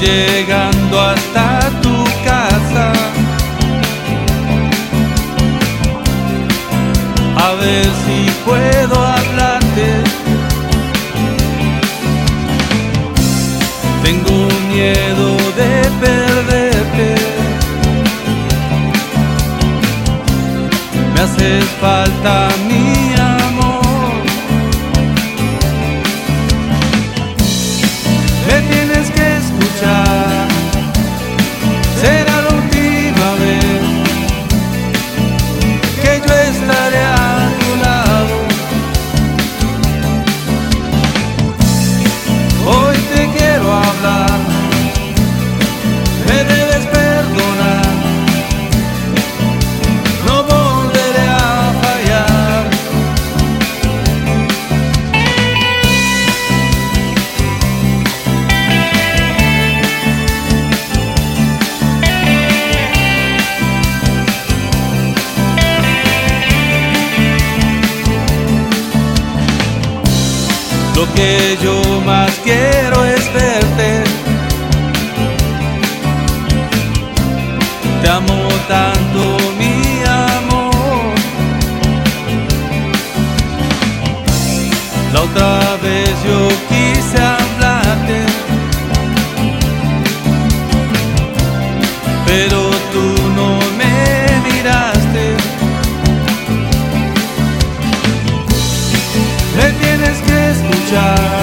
Llegando hasta tu casa. A ver si puedo hablarte. Tengo miedo de perderte. Me haces falta mi Lo que yo más quiero es verte. Te amo tanto, mi amor. La otra vez yo quise hablarte, pero die.